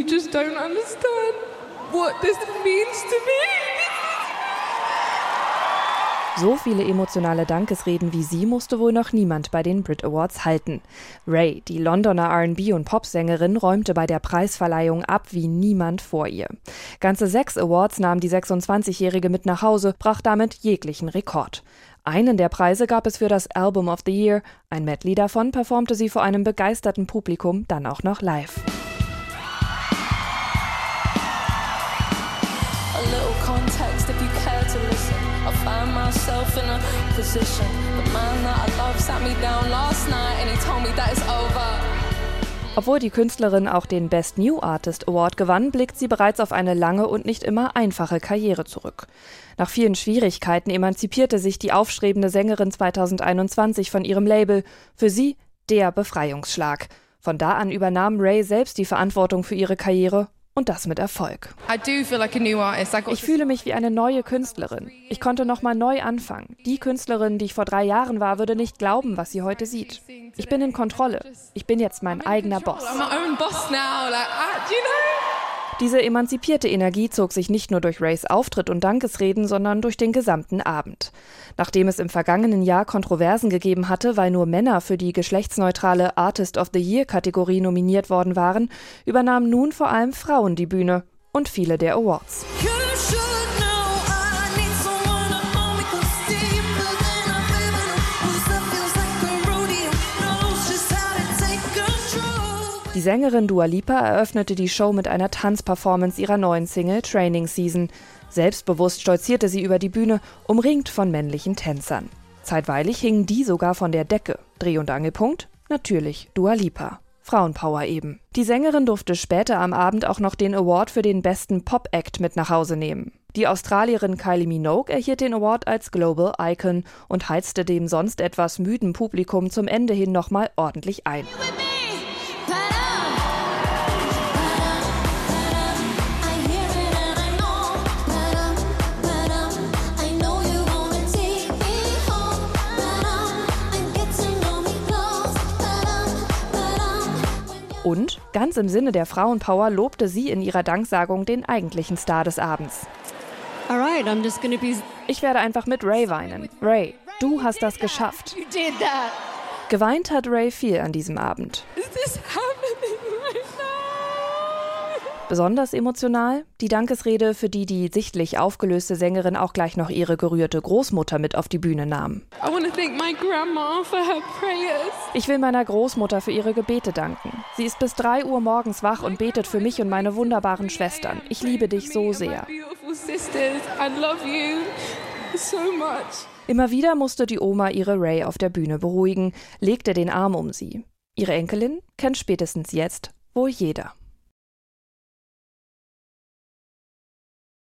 You just don't understand what this means to me. So viele emotionale Dankesreden wie sie musste wohl noch niemand bei den Brit Awards halten. Ray, die Londoner RB- und Popsängerin, räumte bei der Preisverleihung ab wie niemand vor ihr. Ganze sechs Awards nahm die 26-Jährige mit nach Hause, brach damit jeglichen Rekord. Einen der Preise gab es für das Album of the Year. Ein Medley davon performte sie vor einem begeisterten Publikum dann auch noch live. I find myself in a position. The man that I love sat me down last night and he told me that it's over. Obwohl die Künstlerin auch den Best New Artist Award gewann, blickt sie bereits auf eine lange und nicht immer einfache Karriere zurück. Nach vielen Schwierigkeiten emanzipierte sich die aufstrebende Sängerin 2021 von ihrem Label. Für sie der Befreiungsschlag. Von da an übernahm Ray selbst die Verantwortung für ihre Karriere und das mit Erfolg. Ich fühle mich wie eine neue Künstlerin. Ich konnte nochmal neu anfangen. Die Künstlerin, die ich vor drei Jahren war, würde nicht glauben, was sie heute sieht. Ich bin in Kontrolle. Ich bin jetzt mein eigener Boss. Diese emanzipierte Energie zog sich nicht nur durch Rays Auftritt und Dankesreden, sondern durch den gesamten Abend. Nachdem es im vergangenen Jahr Kontroversen gegeben hatte, weil nur Männer für die geschlechtsneutrale Artist of the Year Kategorie nominiert worden waren, übernahmen nun vor allem Frauen die Bühne und viele der Awards. Die Sängerin Dua Lipa eröffnete die Show mit einer Tanzperformance ihrer neuen Single Training Season. Selbstbewusst stolzierte sie über die Bühne, umringt von männlichen Tänzern. Zeitweilig hingen die sogar von der Decke. Dreh- und Angelpunkt? Natürlich Dua Lipa. Frauenpower eben. Die Sängerin durfte später am Abend auch noch den Award für den besten Pop-Act mit nach Hause nehmen. Die Australierin Kylie Minogue erhielt den Award als Global Icon und heizte dem sonst etwas müden Publikum zum Ende hin nochmal ordentlich ein. Und, ganz im Sinne der Frauenpower, lobte sie in ihrer Danksagung den eigentlichen Star des Abends. Right, ich werde einfach mit Ray weinen. Ray, du hast das geschafft. Geweint hat Ray viel an diesem Abend. Besonders emotional die Dankesrede, für die die sichtlich aufgelöste Sängerin auch gleich noch ihre gerührte Großmutter mit auf die Bühne nahm. Ich will meiner Großmutter für ihre Gebete danken. Sie ist bis 3 Uhr morgens wach und betet für mich und meine wunderbaren Schwestern. Ich liebe dich so sehr. Immer wieder musste die Oma ihre Ray auf der Bühne beruhigen, legte den Arm um sie. Ihre Enkelin kennt spätestens jetzt wohl jeder.